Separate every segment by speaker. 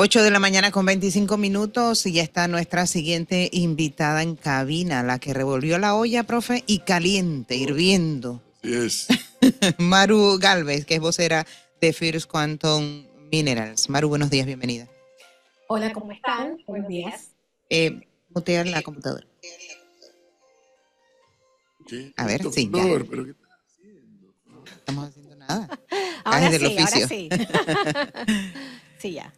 Speaker 1: 8 de la mañana con 25 minutos y ya está nuestra siguiente invitada en cabina, la que revolvió la olla, profe, y caliente, hirviendo.
Speaker 2: Sí es.
Speaker 1: Maru Galvez, que es vocera de First Quantum Minerals. Maru, buenos días, bienvenida.
Speaker 3: Hola, ¿cómo están? Buenos días.
Speaker 1: Eh, mutea la computadora.
Speaker 2: ¿Qué?
Speaker 1: A ver, sí, ya.
Speaker 2: Pero ¿qué estás haciendo?
Speaker 1: No estamos haciendo nada.
Speaker 3: Ahora
Speaker 1: del
Speaker 3: sí, ahora
Speaker 1: oficio.
Speaker 3: sí. sí, ya.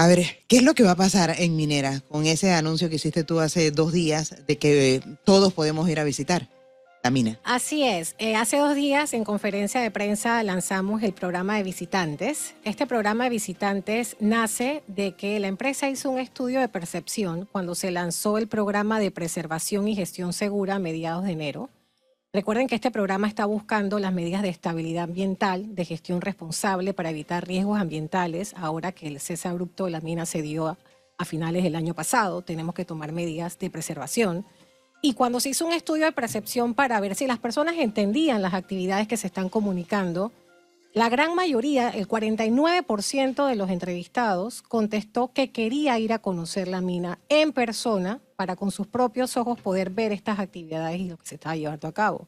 Speaker 1: A ver, ¿qué es lo que va a pasar en Minera con ese anuncio que hiciste tú hace dos días de que eh, todos podemos ir a visitar la mina?
Speaker 3: Así es. Eh, hace dos días en conferencia de prensa lanzamos el programa de visitantes. Este programa de visitantes nace de que la empresa hizo un estudio de percepción cuando se lanzó el programa de preservación y gestión segura a mediados de enero. Recuerden que este programa está buscando las medidas de estabilidad ambiental, de gestión responsable para evitar riesgos ambientales. Ahora que el cese abrupto de la mina se dio a, a finales del año pasado, tenemos que tomar medidas de preservación. Y cuando se hizo un estudio de percepción para ver si las personas entendían las actividades que se están comunicando, la gran mayoría, el 49% de los entrevistados, contestó que quería ir a conocer la mina en persona para con sus propios ojos poder ver estas actividades y lo que se estaba llevando a cabo.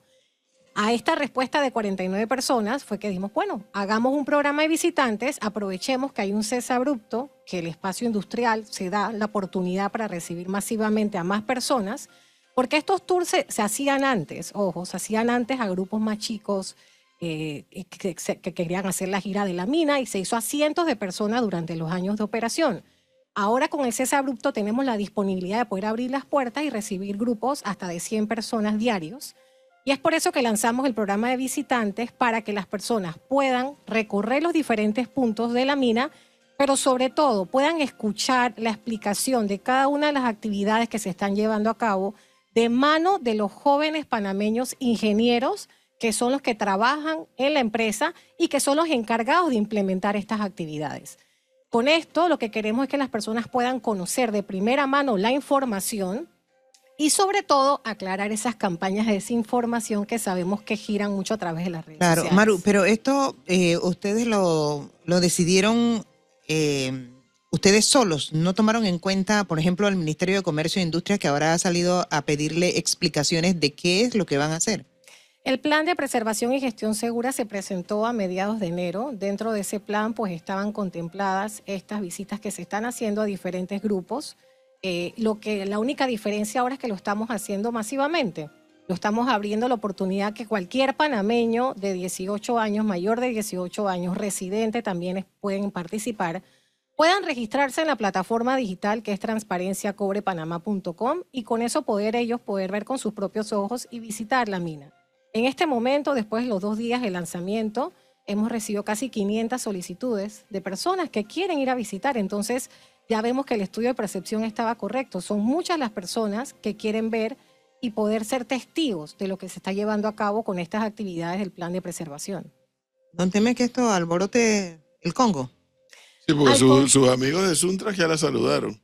Speaker 3: A esta respuesta de 49 personas fue que dijimos, bueno, hagamos un programa de visitantes, aprovechemos que hay un cese abrupto, que el espacio industrial se da la oportunidad para recibir masivamente a más personas, porque estos tours se, se hacían antes, ojo, se hacían antes a grupos más chicos eh, que, que- que querían hacer la gira de la mina y se hizo a cientos de personas durante los años de operación. Ahora con el cese abrupto tenemos la disponibilidad de poder abrir las puertas y recibir grupos hasta de 100 personas diarios. Y es por eso que lanzamos el programa de visitantes para que las personas puedan recorrer los diferentes puntos de la mina, pero sobre todo puedan escuchar la explicación de cada una de las actividades que se están llevando a cabo de mano de los jóvenes panameños ingenieros que son los que trabajan en la empresa y que son los encargados de implementar estas actividades. Con esto lo que queremos es que las personas puedan conocer de primera mano la información y sobre todo aclarar esas campañas de desinformación que sabemos que giran mucho a través de las redes
Speaker 1: Claro,
Speaker 3: sociales.
Speaker 1: Maru, pero esto eh, ustedes lo, lo decidieron eh, ustedes solos, no tomaron en cuenta, por ejemplo, al Ministerio de Comercio e Industria que ahora ha salido a pedirle explicaciones de qué es lo que van a hacer.
Speaker 3: El plan de preservación y gestión segura se presentó a mediados de enero. Dentro de ese plan, pues estaban contempladas estas visitas que se están haciendo a diferentes grupos. Eh, lo que la única diferencia ahora es que lo estamos haciendo masivamente. Lo estamos abriendo la oportunidad que cualquier panameño de 18 años, mayor de 18 años, residente también pueden participar, puedan registrarse en la plataforma digital que es transparenciacobrepanamá.com y con eso poder ellos poder ver con sus propios ojos y visitar la mina. En este momento, después de los dos días de lanzamiento, hemos recibido casi 500 solicitudes de personas que quieren ir a visitar. Entonces, ya vemos que el estudio de percepción estaba correcto. Son muchas las personas que quieren ver y poder ser testigos de lo que se está llevando a cabo con estas actividades del plan de preservación.
Speaker 1: ¿No teme que esto alborote el Congo?
Speaker 2: Sí, porque su- sus amigos de Suntra ya la saludaron.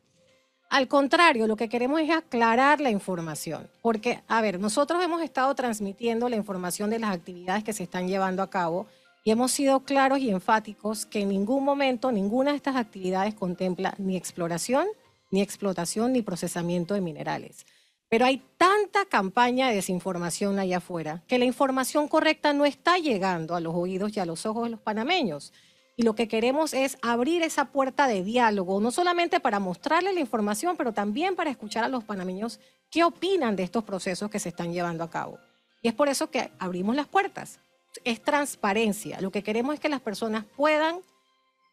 Speaker 3: Al contrario, lo que queremos es aclarar la información, porque, a ver, nosotros hemos estado transmitiendo la información de las actividades que se están llevando a cabo y hemos sido claros y enfáticos que en ningún momento ninguna de estas actividades contempla ni exploración, ni explotación, ni procesamiento de minerales. Pero hay tanta campaña de desinformación allá afuera que la información correcta no está llegando a los oídos y a los ojos de los panameños. Y lo que queremos es abrir esa puerta de diálogo, no solamente para mostrarles la información, pero también para escuchar a los panameños qué opinan de estos procesos que se están llevando a cabo. Y es por eso que abrimos las puertas. Es transparencia. Lo que queremos es que las personas puedan,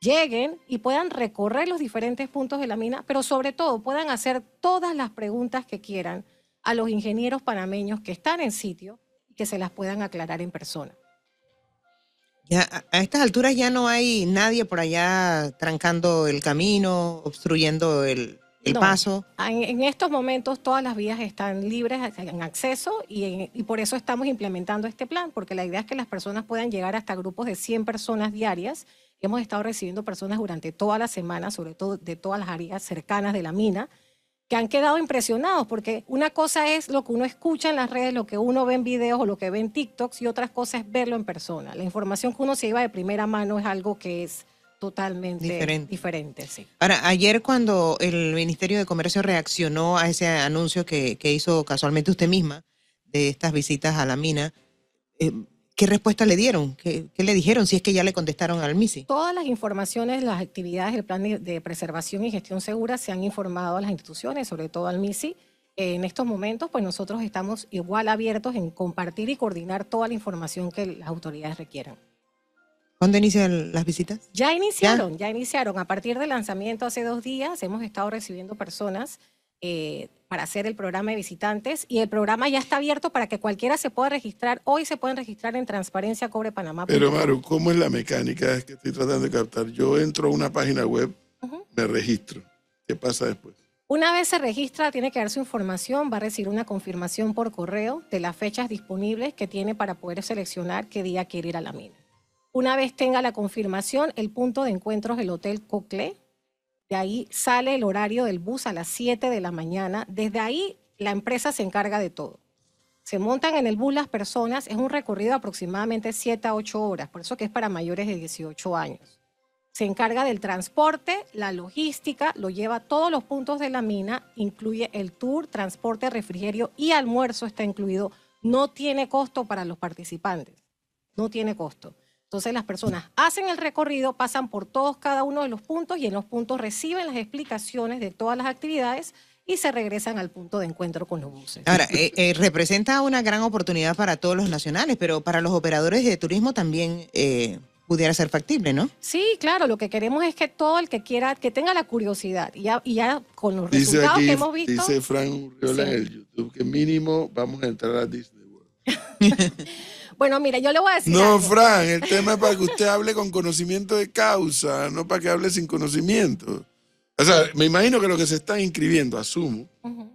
Speaker 3: lleguen y puedan recorrer los diferentes puntos de la mina, pero sobre todo puedan hacer todas las preguntas que quieran a los ingenieros panameños que están en sitio y que se las puedan aclarar en persona.
Speaker 1: Ya, a, estas alturas ya no hay nadie por allá trancando el camino, obstruyendo el, el
Speaker 3: No.
Speaker 1: paso.
Speaker 3: En, en estos momentos todas las vías están libres en acceso y, en- y por eso estamos implementando este plan, porque la idea es que las personas puedan llegar hasta grupos de 100 personas diarias. Hemos estado recibiendo personas durante toda la semana, sobre todo de todas las áreas cercanas de la mina, que han quedado impresionados, porque una cosa es lo que uno escucha en las redes, lo que uno ve en videos o lo que ve en TikToks, y otra cosa es verlo en persona. La información que uno se lleva de primera mano es algo que es totalmente
Speaker 1: Diferente.
Speaker 3: diferente. sí.
Speaker 1: Ahora, ayer cuando el Ministerio de Comercio reaccionó a ese anuncio que, que hizo casualmente usted misma de estas visitas a la mina, eh, ¿qué respuesta le dieron? ¿Qué, qué le dijeron si es que ya le contestaron al MISI?
Speaker 3: Todas las informaciones, las actividades del plan de, de preservación y gestión segura se han informado a las instituciones, sobre todo al MISI. En estos momentos, pues nosotros estamos igual abiertos en compartir y coordinar toda la información que las autoridades requieran.
Speaker 1: ¿Cuándo inician las visitas?
Speaker 3: Ya iniciaron, ya, iniciaron. A partir del lanzamiento hace dos días hemos estado recibiendo personas eh, para hacer el programa de visitantes y el programa ya está abierto para que cualquiera se pueda registrar. Hoy se pueden registrar en Transparencia Cobre Panamá.
Speaker 2: Pero Maru, ¿cómo es la mecánica? Es que estoy tratando de captar. Yo entro a una página web, me registro. ¿Qué pasa después?
Speaker 3: Una vez se registra, tiene que dar su información, va a recibir una confirmación por correo de las fechas disponibles que tiene para poder seleccionar qué día quiere ir a la mina. Una vez tenga la confirmación, el punto de encuentro es el Hotel Cocle. De ahí sale el horario del bus a las 7 de la mañana. Desde ahí la empresa se encarga de todo. Se montan en el bus las personas, es un recorrido de aproximadamente 7 a 8 horas, por eso que es para mayores de 18 años se encarga del transporte, la logística, lo lleva a todos los puntos de la mina, incluye el tour, transporte, refrigerio y almuerzo está incluido. No tiene costo para los participantes, no tiene costo. Entonces las personas hacen el recorrido, pasan por todos cada uno de los puntos y en los puntos reciben las explicaciones de todas las actividades y se regresan al punto de encuentro con los buses.
Speaker 1: Ahora, eh, eh, representa una gran oportunidad para todos los nacionales, pero para los operadores de turismo también eh, pudiera ser factible, ¿no?
Speaker 3: Sí, claro, lo que queremos es que todo el que quiera, que tenga la curiosidad y ya, y ya con los
Speaker 2: Dice
Speaker 3: resultados
Speaker 2: aquí,
Speaker 3: que hemos visto.
Speaker 2: dice Fran Urriola en el YouTube que mínimo vamos a entrar a Disney World.
Speaker 3: Bueno, mira, yo le voy a decir.
Speaker 2: No,
Speaker 3: algo.
Speaker 2: Fran, el tema es para que usted hable con conocimiento de causa, no para que hable sin conocimiento. O sea, me imagino que lo que se está inscribiendo, asumo,
Speaker 3: Ujú.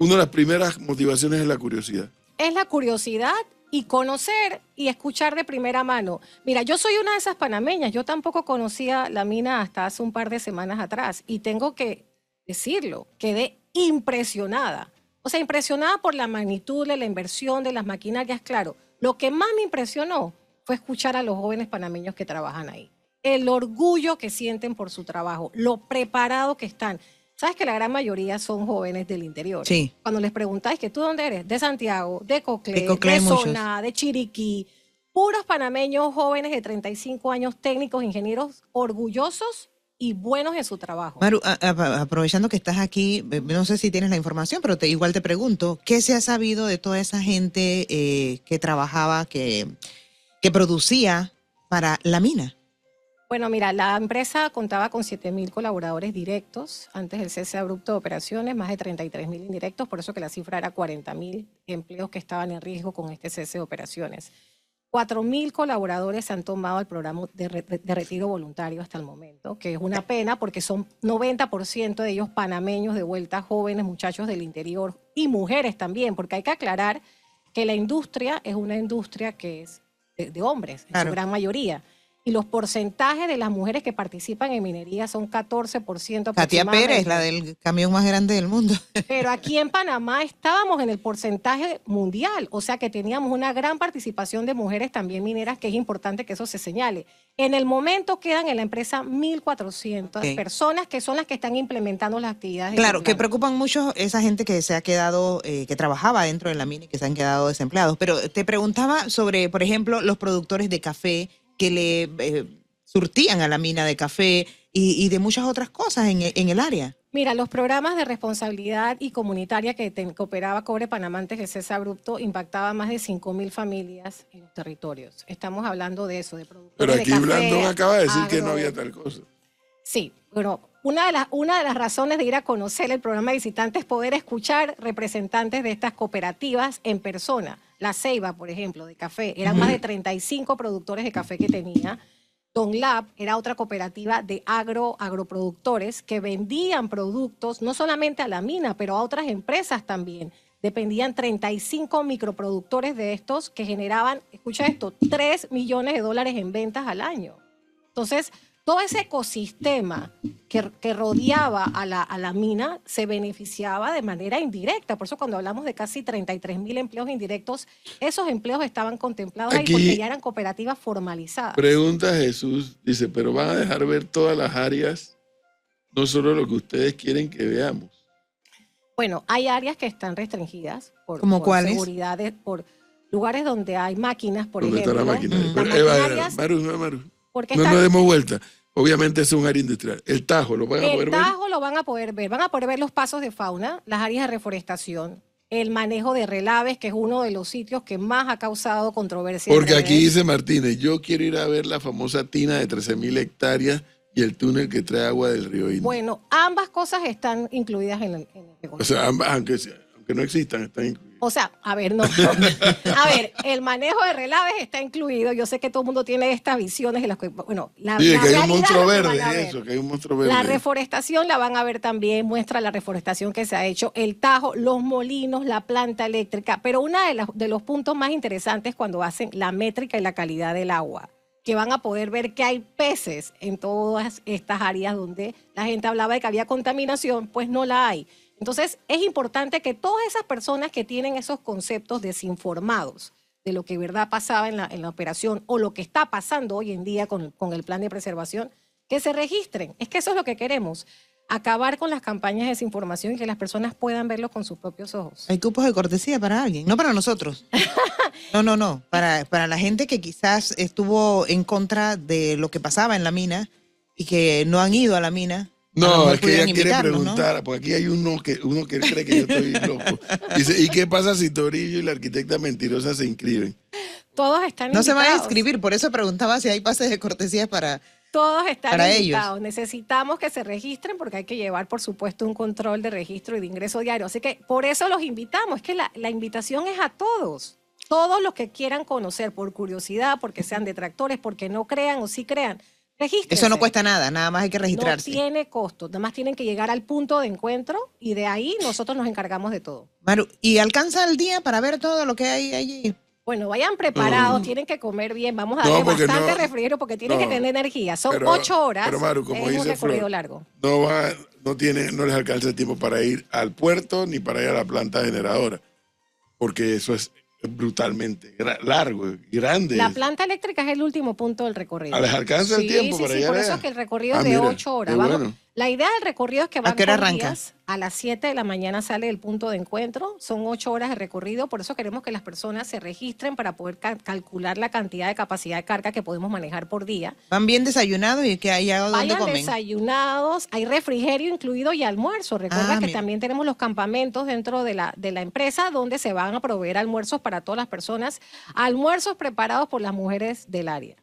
Speaker 2: una de las primeras motivaciones es la curiosidad.
Speaker 3: Es la curiosidad y conocer y escuchar de primera mano. Mira, yo soy una de esas panameñas. Yo tampoco conocía la mina hasta hace un par de semanas atrás y tengo que decirlo, quedé impresionada. O sea, impresionada por la magnitud de la inversión de las maquinarias, claro. Lo que más me impresionó fue escuchar a los jóvenes panameños que trabajan ahí. El orgullo que sienten por su trabajo, lo preparado que están. Sabes que la gran mayoría son jóvenes del interior.
Speaker 1: Sí.
Speaker 3: Cuando les preguntáis que tú dónde eres, de Santiago, de Coclé,
Speaker 1: De
Speaker 3: de,
Speaker 1: Coclé muchos.
Speaker 3: Soná, de Chiriquí, puros panameños jóvenes de 35 años, técnicos, ingenieros, orgullosos y buenos en su trabajo.
Speaker 1: Maru, a- a- aprovechando que estás aquí, eh, no sé si tienes la información, pero te, igual te pregunto, ¿qué se ha sabido de toda esa gente eh, que trabajaba, que, que producía para la mina?
Speaker 3: Bueno, mira, la empresa contaba con 7 mil colaboradores directos antes del cese abrupto de operaciones, más de 33 mil indirectos, por eso que la cifra era 40 mil empleos que estaban en riesgo con este cese de operaciones. 4 mil colaboradores han tomado el programa de, re- de retiro voluntario hasta el momento, que es una pena porque son 90% de ellos panameños de vuelta, jóvenes, muchachos del interior y mujeres también, porque hay que aclarar que la industria es una industria que es de, de hombres, en
Speaker 1: Claro.
Speaker 3: su gran mayoría. Y los porcentajes de las mujeres que participan en minería son 14%
Speaker 1: Katia Pérez,
Speaker 3: aproximadamente.
Speaker 1: la del camión más grande del mundo.
Speaker 3: Pero aquí en Panamá estábamos en el porcentaje mundial, o sea que teníamos una gran participación de mujeres también mineras, que es importante que eso se señale. En el momento quedan en la empresa 1.400
Speaker 1: Ok.
Speaker 3: personas que son las que están implementando las actividades.
Speaker 1: Claro, que preocupan mucho esa gente que se ha quedado, eh, que trabajaba dentro de la mina y que se han quedado desempleados. Pero te preguntaba sobre, por ejemplo, los productores de café que le eh, surtían a la mina de café y, y de muchas otras cosas en, en el área.
Speaker 3: Mira, los programas de responsabilidad y comunitaria que, ten- que operaba Cobre Panamá antes del cese abrupto impactaban más de 5.000 familias en los territorios. Estamos hablando de eso, de productores
Speaker 2: Pero
Speaker 3: de
Speaker 2: aquí
Speaker 3: café,
Speaker 2: Blandón acaba de decir que no había tal cosa.
Speaker 3: Sí, bueno, una de, las, una de las razones de ir a conocer el programa de visitantes es poder escuchar representantes de estas cooperativas en persona. La Ceiba, por ejemplo, de café, eran más de 35 productores de café que tenía. Don Lab era otra cooperativa de agro, agroproductores que vendían productos no solamente a la mina, pero a otras empresas también. Dependían 35 microproductores de estos que generaban, escucha esto, 3 millones de dólares en ventas al año. Entonces, todo ese ecosistema que, que rodeaba a la, a la, mina se beneficiaba de manera indirecta. Por eso cuando hablamos de casi 33 mil empleos indirectos, esos empleos estaban contemplados
Speaker 2: Aquí,
Speaker 3: ahí porque ya eran cooperativas formalizadas.
Speaker 2: Pregunta Jesús, dice, pero van a dejar ver todas las áreas, no solo lo que ustedes quieren que veamos.
Speaker 3: Bueno, hay áreas que están restringidas por,
Speaker 1: ¿Como
Speaker 3: por seguridad, por lugares donde hay máquinas, por
Speaker 2: ¿Dónde
Speaker 3: ejemplo.
Speaker 2: está la máquina? Pero,
Speaker 3: maquinarias,
Speaker 2: Maru, no, Maru,
Speaker 3: porque
Speaker 2: no nos demos vuelta. Obviamente es un área industrial. El Tajo, ¿lo van a poder
Speaker 3: El
Speaker 2: ver?
Speaker 3: Tajo lo van a poder ver. Van a poder ver los pasos de fauna, las áreas de reforestación, el manejo de relaves, que es uno de los sitios que más ha causado controversia.
Speaker 2: Porque aquí dice Martínez, yo quiero ir a ver la famosa tina de 13.000 hectáreas y el túnel que trae agua del río Indio.
Speaker 3: Bueno, ambas cosas están incluidas en el, en el
Speaker 2: o sea, ambas, aunque, sea- aunque no existan, están incluidas.
Speaker 3: O sea, a ver, no. A ver, el manejo de relaves está incluido. Yo sé que todo el mundo tiene estas visiones en las que, bueno, la,
Speaker 2: Sí,
Speaker 3: la
Speaker 2: que hay un monstruo verde, eso, que hay un monstruo verde.
Speaker 3: La reforestación la van a ver también, muestra la reforestación que se ha hecho, el tajo, los molinos, la planta eléctrica, pero uno de, de los puntos más interesantes cuando hacen la métrica y la calidad del agua, que van a poder ver que hay peces en todas estas áreas donde la gente hablaba de que había contaminación, pues no la hay. Entonces es importante que todas esas personas que tienen esos conceptos desinformados de lo que de verdad pasaba en la, en la operación o lo que está pasando hoy en día con, con el plan de preservación, que se registren. Es que eso es lo que queremos. Acabar con las campañas de desinformación y que las personas puedan verlo con sus propios ojos.
Speaker 1: Hay cupos de cortesía para alguien, no para nosotros. No, no, no. Para, para la gente que quizás estuvo en contra de lo que pasaba en la mina y que no han ido a la mina.
Speaker 2: No, es que ella quiere
Speaker 1: invitarnos, ¿no?
Speaker 2: preguntar, porque aquí hay uno que uno que cree que yo estoy loco. Dice, ¿y qué pasa si Torillo y la arquitecta mentirosa se inscriben?
Speaker 3: Todos están
Speaker 1: No se van a
Speaker 3: invitados.
Speaker 1: inscribir, por eso preguntaba si hay pases de cortesía para...
Speaker 3: Todos están
Speaker 1: Para
Speaker 3: invitados. Necesitamos que se registren porque hay que llevar, por supuesto, un control de registro y de ingreso diario. Así que por eso los invitamos. Es que la, la invitación es a todos. Todos los que quieran conocer por curiosidad, porque sean detractores, porque no crean o sí crean. Regístrense.
Speaker 1: Eso no cuesta nada, nada más hay que
Speaker 3: No
Speaker 1: registrarse.
Speaker 3: tiene costo. Nada más tienen que llegar al punto de encuentro y de ahí nosotros nos encargamos de todo.
Speaker 1: Maru, ¿y alcanza el día para ver todo lo que hay allí?
Speaker 3: Bueno, vayan preparados, tienen que comer bien, vamos a
Speaker 2: No,
Speaker 3: darle bastante
Speaker 2: no-
Speaker 3: refrigerio porque tienen
Speaker 2: no.
Speaker 3: que tener energía. Son
Speaker 2: Pero-
Speaker 3: ocho horas,
Speaker 2: pero, Maru, como
Speaker 3: es un recorrido
Speaker 2: Flor,
Speaker 3: largo.
Speaker 2: No va, no tiene, no les alcanza el tiempo para ir al puerto ni para ir a la planta generadora, porque eso es brutalmente largo, grande.
Speaker 3: La planta eléctrica es el último punto del recorrido.
Speaker 2: ¿les alcanza el
Speaker 3: Sí,
Speaker 2: tiempo
Speaker 3: sí,
Speaker 2: para
Speaker 3: sí,
Speaker 2: llegar
Speaker 3: por eso es que el recorrido
Speaker 2: Ah,
Speaker 3: es de
Speaker 2: mira,
Speaker 3: ocho horas.
Speaker 2: qué
Speaker 3: Vamos-
Speaker 2: bueno.
Speaker 3: La idea del recorrido es que van
Speaker 1: qué hora
Speaker 3: por
Speaker 1: arranca?
Speaker 3: días. A las 7 de la mañana sale el punto de encuentro. Son ocho horas de recorrido. Por eso queremos que las personas se registren para poder ca- calcular la cantidad de capacidad de carga que podemos manejar por día.
Speaker 1: Van bien desayunados y que hay algo donde
Speaker 3: Vayan
Speaker 1: comen.
Speaker 3: desayunados, hay refrigerio incluido y almuerzo. Recuerda
Speaker 1: Ah,
Speaker 3: que
Speaker 1: mira.
Speaker 3: también tenemos los campamentos dentro de la, de la empresa donde se van a proveer almuerzos para todas las personas, almuerzos preparados por las mujeres del área.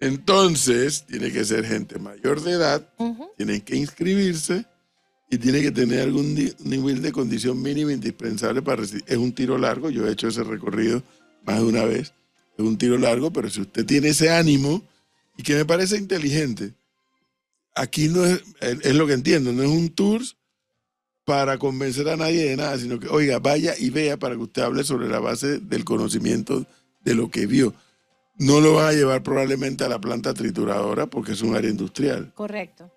Speaker 2: Entonces, tiene que ser gente mayor de edad,
Speaker 3: Ujú.
Speaker 2: tienen que inscribirse y tiene que tener algún nivel de condición mínima indispensable para recibir. Es un tiro largo, yo he hecho ese recorrido más de una vez. Es un tiro largo, pero si usted tiene ese ánimo y que me parece inteligente, aquí no es, es lo que entiendo, no es un tour para convencer a nadie de nada, sino que, oiga, vaya y vea para que usted hable sobre la base del conocimiento de lo que vio. No lo van a llevar probablemente a la planta trituradora porque es un área industrial,
Speaker 3: Correcto.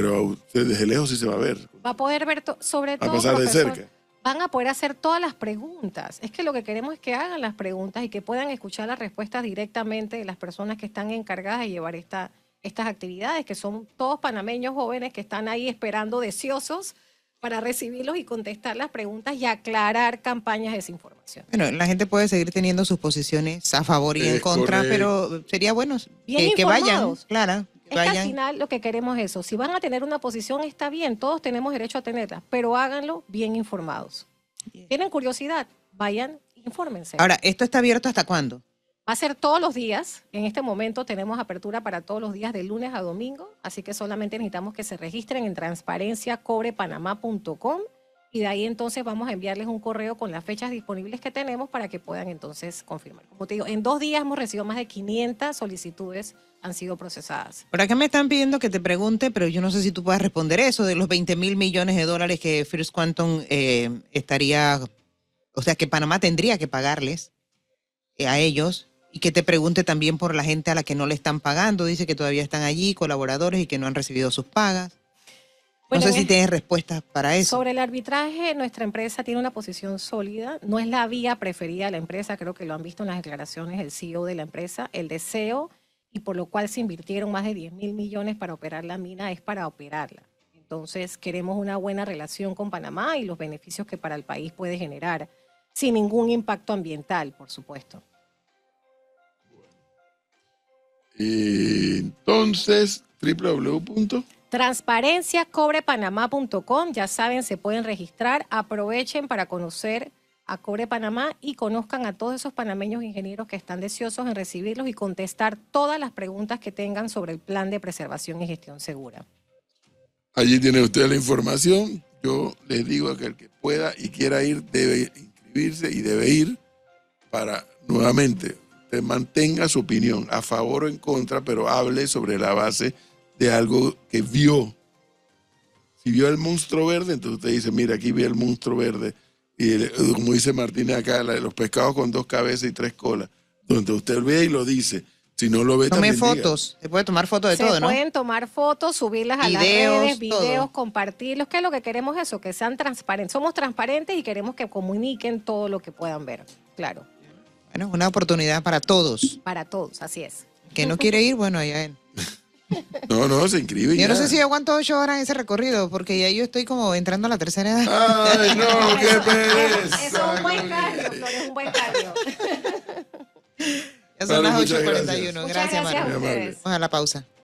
Speaker 2: Pero a usted desde lejos sí se va a ver,
Speaker 3: Va a poder ver to- sobre
Speaker 2: a
Speaker 3: todo.
Speaker 2: pasar de cerca.
Speaker 3: Van a poder hacer todas las preguntas. Es que lo que queremos es que hagan las preguntas y que puedan escuchar las respuestas directamente de las personas que están encargadas de llevar esta, estas actividades, que son todos panameños jóvenes que están ahí esperando deseosos para recibirlos y contestar las preguntas y aclarar campañas de desinformación.
Speaker 1: Bueno, la gente puede seguir teniendo sus posiciones a favor y en
Speaker 2: Es
Speaker 1: contra,
Speaker 2: correcto.
Speaker 1: pero sería bueno
Speaker 3: Bien
Speaker 1: que, que vayan,
Speaker 3: informados. Es que al final lo que queremos es eso. Si van a tener una posición, está bien, todos tenemos derecho a tenerla, pero háganlo bien informados. ¿Tienen curiosidad? Vayan, infórmense.
Speaker 1: Ahora, ¿esto está abierto hasta cuándo?
Speaker 3: Va a ser todos los días. En este momento tenemos apertura para todos los días de lunes a domingo, así que solamente necesitamos que se registren en transparenciacobrepanamá.com y de ahí entonces vamos a enviarles un correo con las fechas disponibles que tenemos para que puedan entonces confirmar. Como te digo, en dos días hemos recibido más de 500 solicitudes han sido procesadas.
Speaker 1: Por acá me están pidiendo que te pregunte, pero yo no sé si tú puedes responder eso, de los 20 mil millones de dólares que First Quantum eh, estaría, o sea, que Panamá tendría que pagarles eh, a ellos y que te pregunte también por la gente a la que no le están pagando. Dice que todavía están allí, colaboradores, y que no han recibido sus pagas.
Speaker 3: Bueno,
Speaker 1: no sé si
Speaker 3: es-
Speaker 1: tienes respuestas para eso.
Speaker 3: Sobre el arbitraje, nuestra empresa tiene una posición sólida. No es la vía preferida de la empresa, creo que lo han visto en las declaraciones del CEO de la empresa. El deseo y por lo cual se invirtieron más de 10 mil millones para operar la mina es para operarla. Entonces queremos una buena relación con Panamá y los beneficios que para el país puede generar, sin ningún impacto ambiental, por supuesto.
Speaker 2: Entonces, www.
Speaker 3: Transparenciacobrepanamá.com, ya saben, se pueden registrar, aprovechen para conocer a Cobre Panamá y conozcan a todos esos panameños ingenieros que están deseosos en recibirlos y contestar todas las preguntas que tengan sobre el plan de preservación y gestión segura.
Speaker 2: Allí tiene usted la información. Yo les digo que el que pueda y quiera ir debe inscribirse y debe ir para nuevamente mantenga su opinión a favor o en contra, pero hable sobre la base de algo que vio. Si vio el monstruo verde, entonces usted dice, mira, aquí vi el monstruo verde. Y el- como dice Martínez acá, la de los pescados con dos cabezas y tres colas. Donde usted ve y lo dice. Si no lo ve,
Speaker 1: Tome
Speaker 2: también diga.
Speaker 1: fotos. Se puede tomar fotos de
Speaker 3: Se
Speaker 1: todo, ¿no?
Speaker 3: pueden tomar fotos, subirlas a
Speaker 1: Videos,
Speaker 3: las redes,
Speaker 1: todo.
Speaker 3: videos, compartirlos, que es lo que queremos eso, que sean transparentes. Somos transparentes y queremos que comuniquen todo lo que puedan ver. Claro,
Speaker 1: Bueno, una oportunidad para todos.
Speaker 3: para todos, así es.
Speaker 1: Que no quiere ir, bueno, ya él.
Speaker 2: No, no, se inscribe.
Speaker 1: Yo no sé si aguanto ocho horas en ese recorrido, porque ya yo estoy como entrando a la tercera edad.
Speaker 2: Ay, no, qué
Speaker 3: Eso
Speaker 2: pereza.
Speaker 3: es un buen cardio, Flor, es un buen cardio.
Speaker 1: Ya son
Speaker 2: Vale,
Speaker 1: las
Speaker 2: muchas
Speaker 1: 8.41.
Speaker 2: gracias.
Speaker 1: Gracias,
Speaker 3: gracias ustedes.
Speaker 1: Vamos a la pausa.